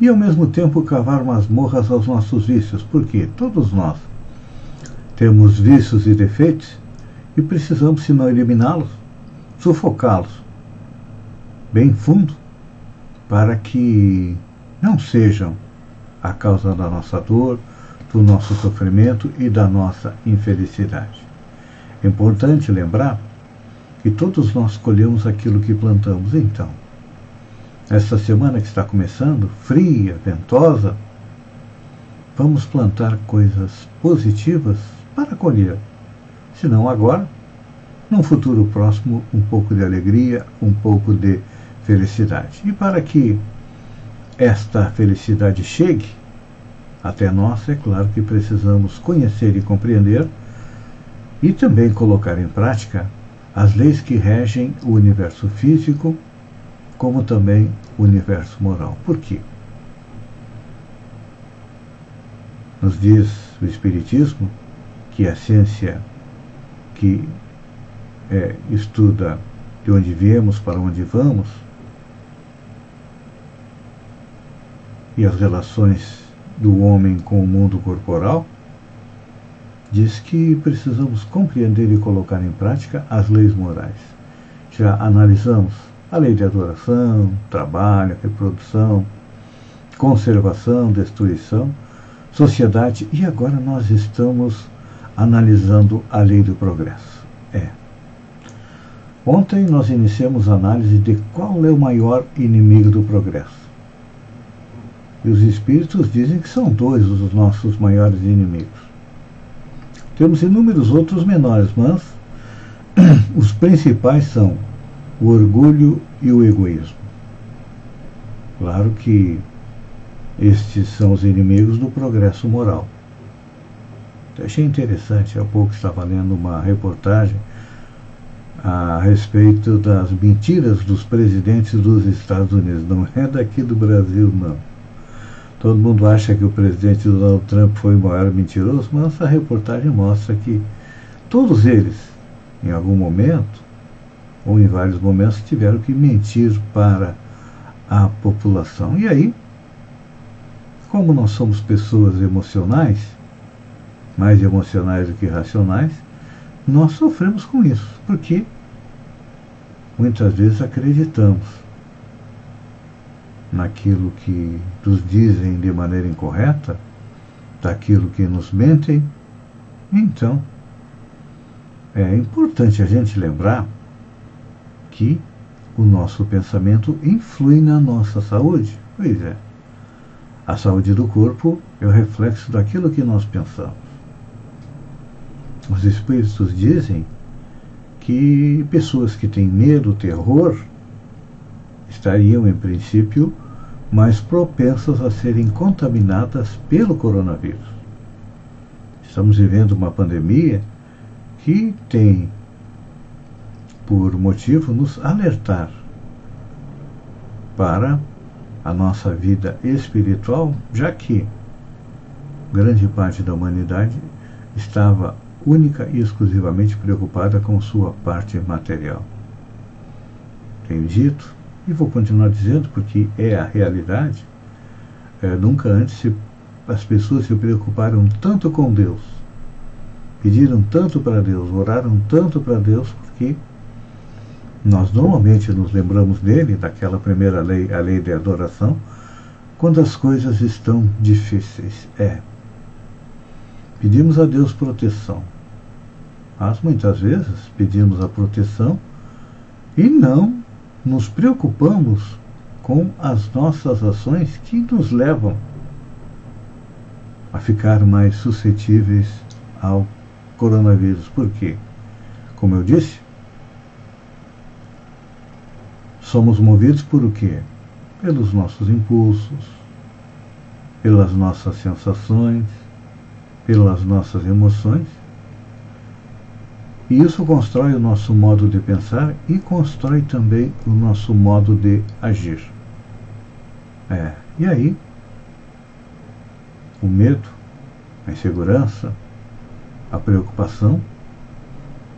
e ao mesmo tempo cavar masmorras aos nossos vícios, porque todos nós temos vícios e defeitos e precisamos, se não eliminá-los, sufocá-los bem fundo para que não sejam a causa da nossa dor, do nosso sofrimento e da nossa infelicidade. É importante lembrar que todos nós colhemos aquilo que plantamos, então esta semana que está começando, fria, ventosa, vamos plantar coisas positivas para colher. Se não agora, num futuro próximo, um pouco de alegria, um pouco de felicidade. E para que esta felicidade chegue até nós, é claro que precisamos conhecer e compreender e também colocar em prática as leis que regem o universo físico como também o universo moral. Por quê? Nos diz o Espiritismo que a ciência que é, estuda de onde viemos, para onde vamos, e as relações do homem com o mundo corporal, diz que precisamos compreender e colocar em prática as leis morais. Já analisamos a lei de adoração, trabalho, reprodução, conservação, destruição, sociedade, e agora nós estamos analisando a lei do progresso. É. Ontem nós iniciamos a análise de qual é o maior inimigo do progresso. E os espíritos dizem que são dois os nossos maiores inimigos. Temos inúmeros outros menores, mas os principais são o orgulho e o egoísmo. Claro que estes são os inimigos do progresso moral. achei interessante, há pouco estava lendo uma reportagem a respeito das mentiras dos presidentes dos Estados Unidos. Não é daqui do Brasil, não. Todo mundo acha que o presidente Donald Trump foi o maior mentiroso, mas a reportagem mostra que todos eles, em algum momento, ou em vários momentos tiveram que mentir para a população. E aí, como nós somos pessoas emocionais, mais emocionais do que racionais, nós sofremos com isso, porque muitas vezes acreditamos naquilo que nos dizem de maneira incorreta, daquilo que nos mentem. Então, é importante a gente lembrar que o nosso pensamento influi na nossa saúde. Pois é. A saúde do corpo é o reflexo daquilo que nós pensamos. Os espíritos dizem que pessoas que têm medo, terror, estariam, em princípio, mais propensas a serem contaminadas pelo coronavírus. Estamos vivendo uma pandemia que tem por motivo nos alertar para a nossa vida espiritual, já que grande parte da humanidade estava única e exclusivamente preocupada com sua parte material. Tenho dito, e vou continuar dizendo porque é a realidade, é, nunca antes se, as pessoas se preocuparam tanto com Deus, pediram tanto para Deus, oraram tanto para Deus, porque nós normalmente nos lembramos dele, daquela primeira lei, a lei de adoração, quando as coisas estão difíceis. É. Pedimos a Deus proteção. Mas muitas vezes pedimos a proteção e não nos preocupamos com as nossas ações que nos levam a ficar mais suscetíveis ao coronavírus. Por quê? Como eu disse, somos movidos por o quê? Pelos nossos impulsos, pelas nossas sensações, pelas nossas emoções. E isso constrói o nosso modo de pensar e constrói também o nosso modo de agir. É, e aí o medo, a insegurança, a preocupação,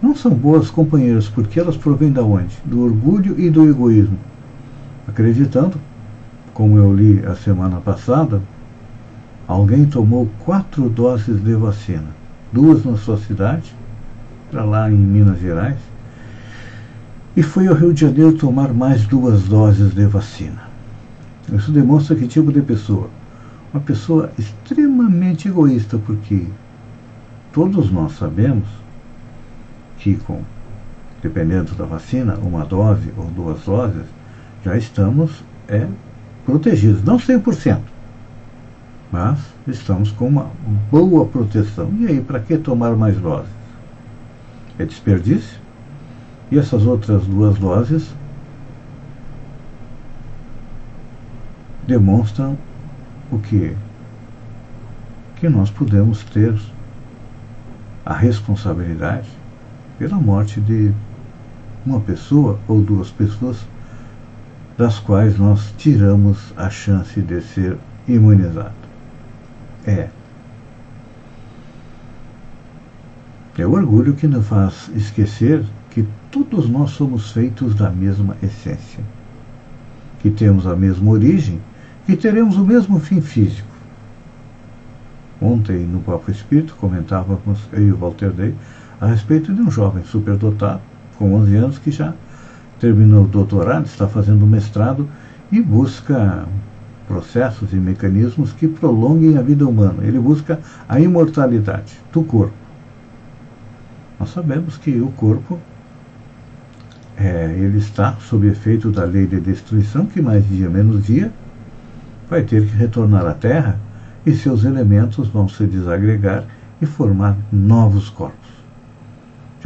não são boas companheiras porque elas provêm da onde? Do orgulho e do egoísmo. Acreditando, como eu li a semana passada, alguém tomou quatro doses de vacina, duas na sua cidade, para lá em Minas Gerais, e foi ao Rio de Janeiro tomar mais duas doses de vacina. Isso demonstra que tipo de pessoa? uma pessoa extremamente egoísta, porque todos nós sabemos que, com, dependendo da vacina, uma dose ou duas doses, já estamos é, protegidos. Não 100%, mas estamos com uma boa proteção. E aí, para que tomar mais doses? É desperdício? E essas outras duas doses demonstram o que? Que nós podemos ter a responsabilidade pela morte de uma pessoa ou duas pessoas das quais nós tiramos a chance de ser imunizado. É. É o orgulho que nos faz esquecer que todos nós somos feitos da mesma essência, que temos a mesma origem e teremos o mesmo fim físico. Ontem, no Papo Espírito, comentávamos, eu e o Walter Day, a respeito de um jovem superdotado, com 11 anos, que já terminou o doutorado, está fazendo mestrado e busca processos e mecanismos que prolonguem a vida humana. Ele busca a imortalidade do corpo. Nós sabemos que o corpo é, ele está sob efeito da lei de destruição, que mais dia menos dia vai ter que retornar à Terra e seus elementos vão se desagregar e formar novos corpos.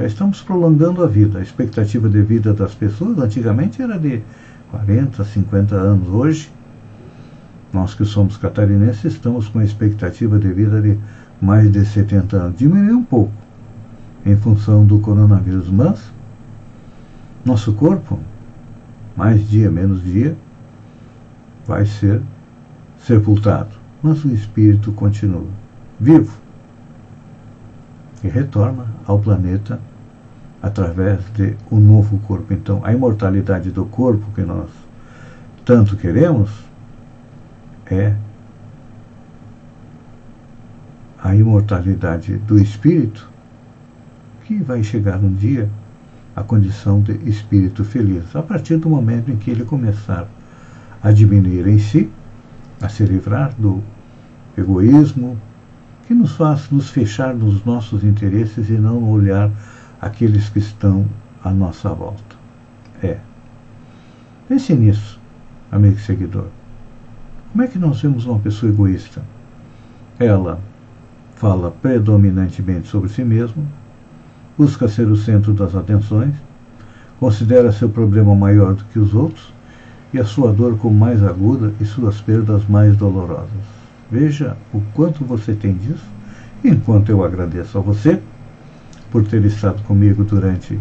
Já estamos prolongando a vida. A expectativa de vida das pessoas antigamente era de 40, 50 anos. Hoje, nós que somos catarinenses estamos com a expectativa de vida de mais de 70 anos. Diminuiu um pouco em função do coronavírus, mas nosso corpo, mais dia, menos dia, vai ser sepultado, mas o espírito continua vivo e retorna ao planeta através de um novo corpo. Então, a imortalidade do corpo que nós tanto queremos é a imortalidade do espírito que vai chegar um dia à condição de espírito feliz, a partir do momento em que ele começar a diminuir em si a se livrar do egoísmo que nos faz nos fechar nos nossos interesses e não olhar aqueles que estão à nossa volta. É. Pense nisso, amigo seguidor. Como é que nós vemos uma pessoa egoísta? Ela fala predominantemente sobre si mesma, busca ser o centro das atenções, considera seu problema maior do que os outros e a sua dor como mais aguda e suas perdas mais dolorosas. Veja o quanto você tem disso, enquanto eu agradeço a você por ter estado comigo durante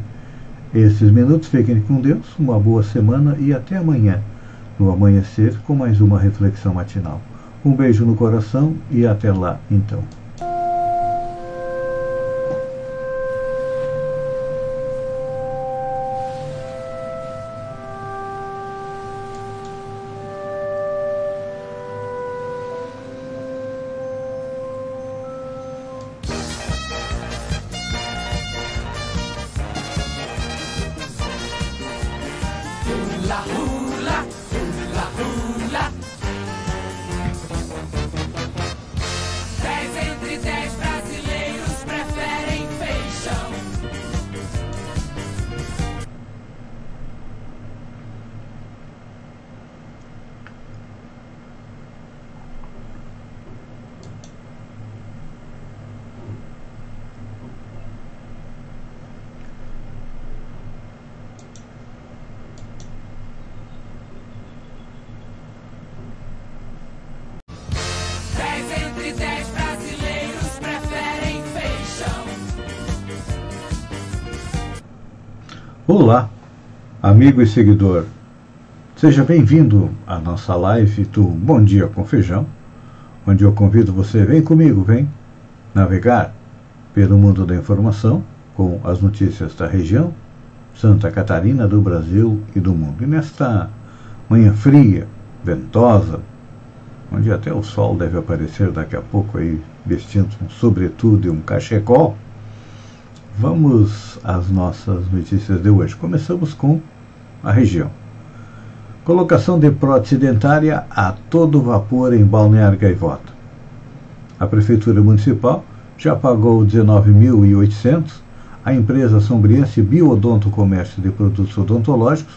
esses minutos. Fiquem com Deus, uma boa semana e até amanhã, no amanhecer, com mais uma reflexão matinal. Um beijo no coração e até lá, então. Olá, amigo e seguidor. Seja bem-vindo à nossa live do Bom Dia com Feijão, onde eu convido você, vem comigo, vem navegar pelo mundo da informação com as notícias da região, Santa Catarina, do Brasil e do mundo. E nesta manhã fria, ventosa, onde até o sol deve aparecer daqui a pouco aí, vestindo um sobretudo e um cachecol, Vamos às nossas notícias de hoje. Começamos com a região. Colocação de prótese dentária a todo vapor em Balneário Gaivota. A Prefeitura Municipal já pagou 19.800 à empresa sombriense Biodonto Comércio de Produtos Odontológicos,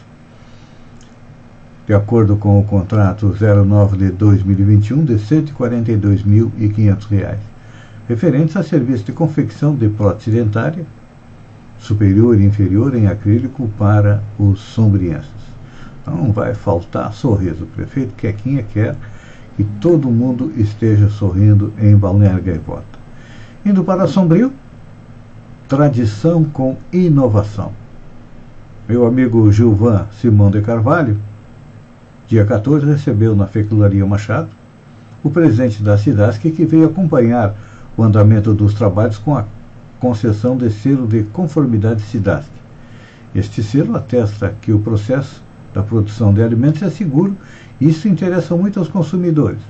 de acordo com o contrato 09 de 2021, de R$ 142.500 referentes a serviço de confecção de prótese dentária superior e inferior em acrílico para os sombrienses. Não vai faltar sorriso. O prefeito Quequinha quer que todo mundo esteja sorrindo em Balneário Gaivota. Indo para Sombrio, tradição com inovação. Meu amigo Gilvan Simão de Carvalho, dia 14, recebeu na Fecularia Machado o presidente da cidade que veio acompanhar o andamento dos trabalhos com a concessão de selo de conformidade SIDASC. Este selo atesta que o processo da produção de alimentos é seguro e isso interessa muito aos consumidores.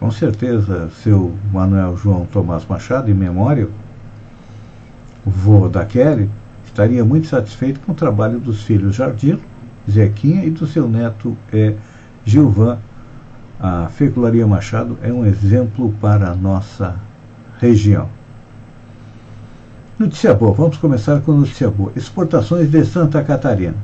Com certeza, seu Manuel João Tomás Machado, em memória, vô da Kelly, estaria muito satisfeito com o trabalho dos filhos Jardilo, Zequinha e do seu neto é, Gilvan. A Fecularia Machado é um exemplo para a nossa região. Notícia boa, vamos começar com notícia boa. Exportações de Santa Catarina.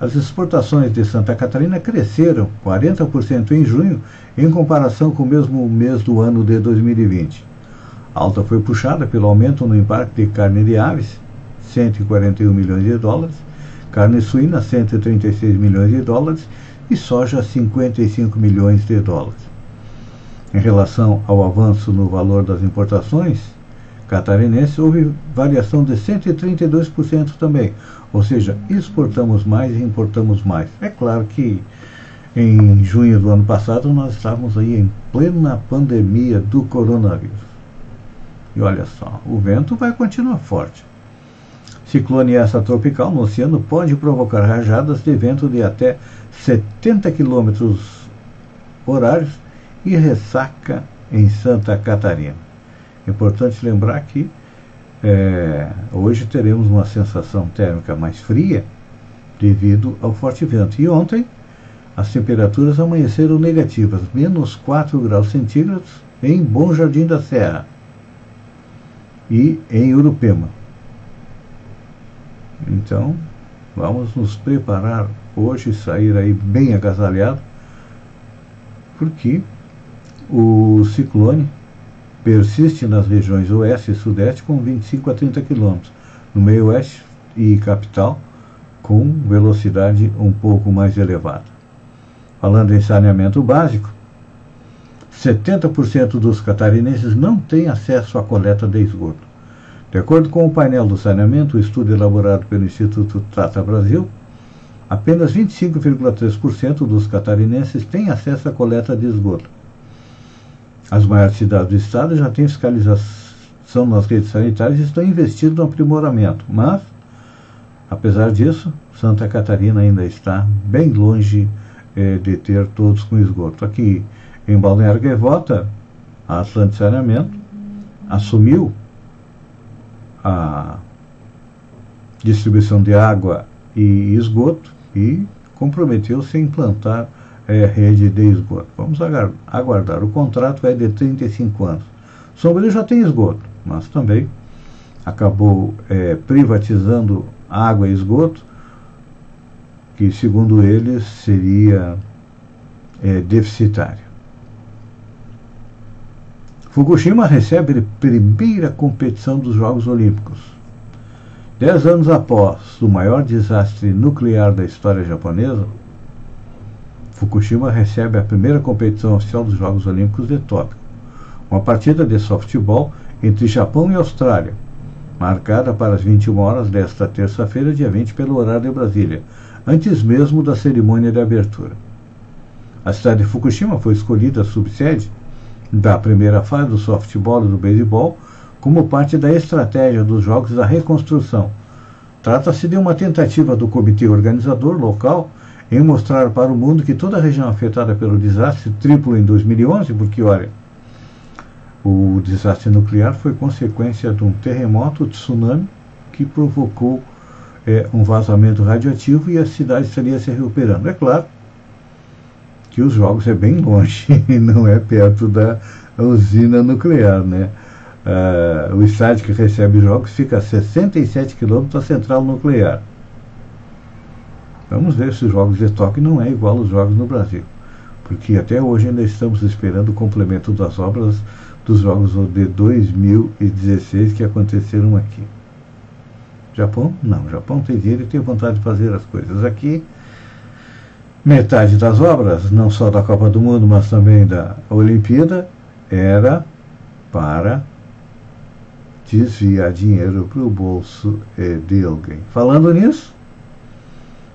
As exportações de Santa Catarina cresceram 40% em junho em comparação com o mesmo mês do ano de 2020. A alta foi puxada pelo aumento no embarque de carne de aves, 141 milhões de dólares, carne suína, 136 milhões de dólares e soja, 55 milhões de dólares. Em relação ao avanço no valor das importações, catarinense houve variação de 132% também. Ou seja, exportamos mais e importamos mais. É claro que em junho do ano passado nós estávamos aí em plena pandemia do coronavírus. E olha só, o vento vai continuar forte. Ciclone essa tropical no oceano pode provocar rajadas de vento de até 70 km horários e ressaca em Santa Catarina. Importante lembrar que é, hoje teremos uma sensação térmica mais fria devido ao forte vento. E ontem as temperaturas amanheceram negativas, menos 4 graus centígrados em Bom Jardim da Serra e em Urupema. Então, vamos nos preparar hoje e sair aí bem agasalhado, porque o ciclone persiste nas regiões oeste e sudeste com 25 a 30 km, no meio oeste e capital com velocidade um pouco mais elevada. Falando em saneamento básico, 70% dos catarinenses não têm acesso à coleta de esgoto. De acordo com o painel do saneamento, o estudo elaborado pelo Instituto Trata Brasil, apenas 25,3% dos catarinenses têm acesso à coleta de esgoto. As maiores cidades do estado já têm fiscalização nas redes sanitárias e estão investindo no aprimoramento. Mas, apesar disso, Santa Catarina ainda está bem longe eh, de ter todos com esgoto. Aqui em Balneário Gaivota, a Atlântico Saneamento assumiu a distribuição de água e esgoto e comprometeu-se a implantar é, rede de esgoto. Vamos aguardar. O contrato é de 35 anos. Sombrio já tem esgoto, mas também acabou é, privatizando água e esgoto, que segundo eles seria é, deficitário. Fukushima recebe a primeira competição dos Jogos Olímpicos. Dez anos após o maior desastre nuclear da história japonesa, Fukushima recebe a primeira competição oficial dos Jogos Olímpicos de Tóquio, uma partida de softball entre Japão e Austrália, marcada para as 21 horas desta terça-feira, dia 20, pelo horário de Brasília, antes mesmo da cerimônia de abertura. A cidade de Fukushima foi escolhida subsede da primeira fase do softball e do beisebol como parte da estratégia dos Jogos da Reconstrução. Trata-se de uma tentativa do comitê organizador local em mostrar para o mundo que toda a região afetada pelo desastre triplo em 2011, porque, olha, o desastre nuclear foi consequência de um terremoto, tsunami, que provocou é, um vazamento radioativo e a cidade estaria se recuperando. É claro que os jogos é bem longe não é perto da usina nuclear, né? Uh, o estádio que recebe os jogos fica a 67 quilômetros da central nuclear. Vamos ver se os jogos de Tóquio não é igual aos jogos no Brasil. Porque até hoje ainda estamos esperando o complemento das obras dos jogos de 2016 que aconteceram aqui. Japão? Não, Japão tem dinheiro e tem vontade de fazer as coisas. Aqui, metade das obras, não só da Copa do Mundo, mas também da Olimpíada, era para desviar dinheiro para o bolso eh, de alguém. Falando nisso,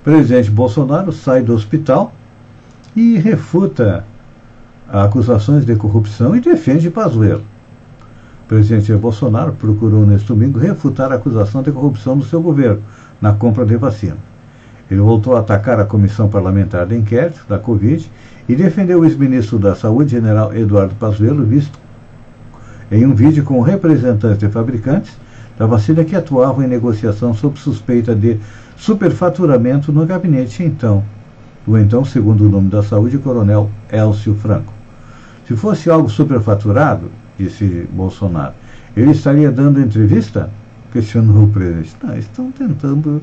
presidente Bolsonaro sai do hospital e refuta acusações de corrupção e defende Pazuello. O presidente Bolsonaro procurou neste domingo refutar a acusação de corrupção do seu governo na compra de vacina. Ele voltou a atacar a comissão parlamentar de inquérito da Covid e defendeu o ex-ministro da Saúde, general Eduardo Pazuello, visto em um vídeo com representantes de fabricantes da vacina que atuavam em negociação sob suspeita de superfaturamento no gabinete então, do então segundo o nome da saúde, coronel Elcio Franco. Se fosse algo superfaturado, disse Bolsonaro, ele estaria dando entrevista? Questionou o presidente. Não, estão tentando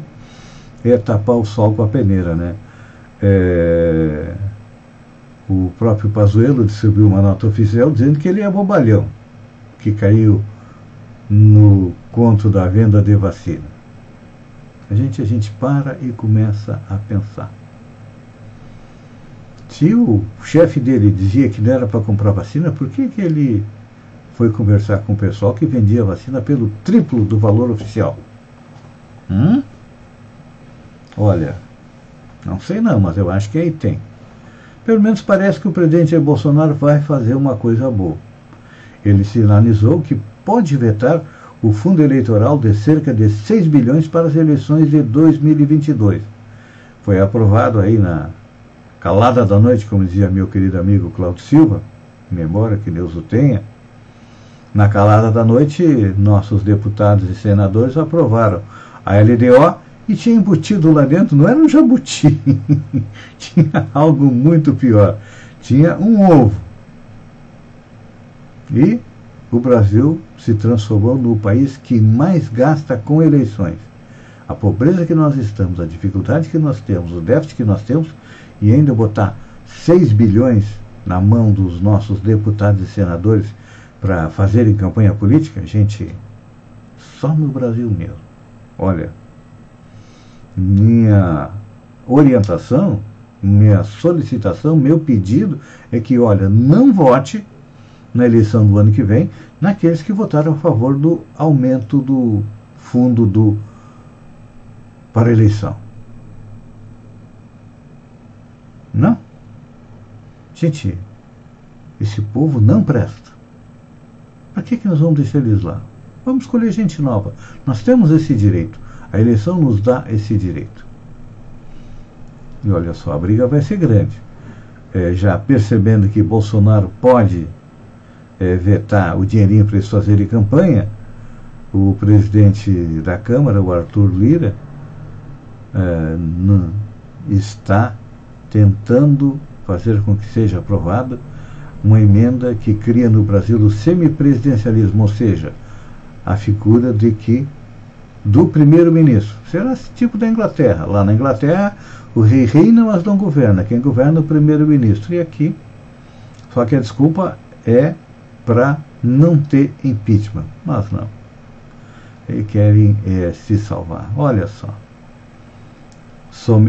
é, tapar o sol com a peneira, né? É, o próprio Pazuello distribuiu uma nota oficial dizendo que ele é bobalhão que caiu no conto da venda de vacina. A gente, a gente para e começa a pensar. Se o chefe dele dizia que não era para comprar vacina, por que, que ele foi conversar com o pessoal que vendia vacina pelo triplo do valor oficial? Hum? Olha, não sei não, mas eu acho que aí tem. Pelo menos parece que o presidente Bolsonaro vai fazer uma coisa boa ele sinalizou que pode vetar o fundo eleitoral de cerca de 6 bilhões para as eleições de 2022. Foi aprovado aí na calada da noite, como dizia meu querido amigo Cláudio Silva, memória que Deus o tenha. Na calada da noite, nossos deputados e senadores aprovaram a LDO e tinha embutido lá dentro, não era um jabuti, tinha algo muito pior. Tinha um ovo e o Brasil se transformou no país que mais gasta com eleições. A pobreza que nós estamos, a dificuldade que nós temos, o déficit que nós temos, e ainda botar 6 bilhões na mão dos nossos deputados e senadores para fazerem campanha política, gente, só no Brasil mesmo. Olha, minha orientação, minha solicitação, meu pedido é que, olha, não vote na eleição do ano que vem naqueles que votaram a favor do aumento do fundo do para eleição. Não? Gente, esse povo não presta. Para que, que nós vamos deixar eles lá? Vamos escolher gente nova. Nós temos esse direito. A eleição nos dá esse direito. E olha só, a briga vai ser grande. É, já percebendo que Bolsonaro pode é, vetar o dinheirinho para eles fazerem campanha, o presidente da Câmara, o Arthur Lira, é, está tentando fazer com que seja aprovada uma emenda que cria no Brasil o semipresidencialismo, ou seja, a figura de que do primeiro-ministro. Será tipo da Inglaterra. Lá na Inglaterra, o rei reina, mas não governa. Quem governa é o primeiro-ministro. E aqui, só que a desculpa é para não ter impeachment. Mas não. Eles querem é, se salvar. Olha só. Sou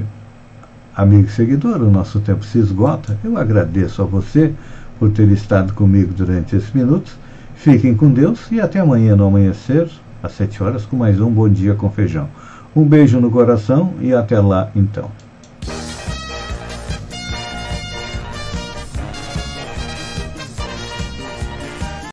amigo e seguidor, o nosso tempo se esgota. Eu agradeço a você por ter estado comigo durante esses minutos. Fiquem com Deus e até amanhã no amanhecer, às 7 horas, com mais um Bom Dia com Feijão. Um beijo no coração e até lá então.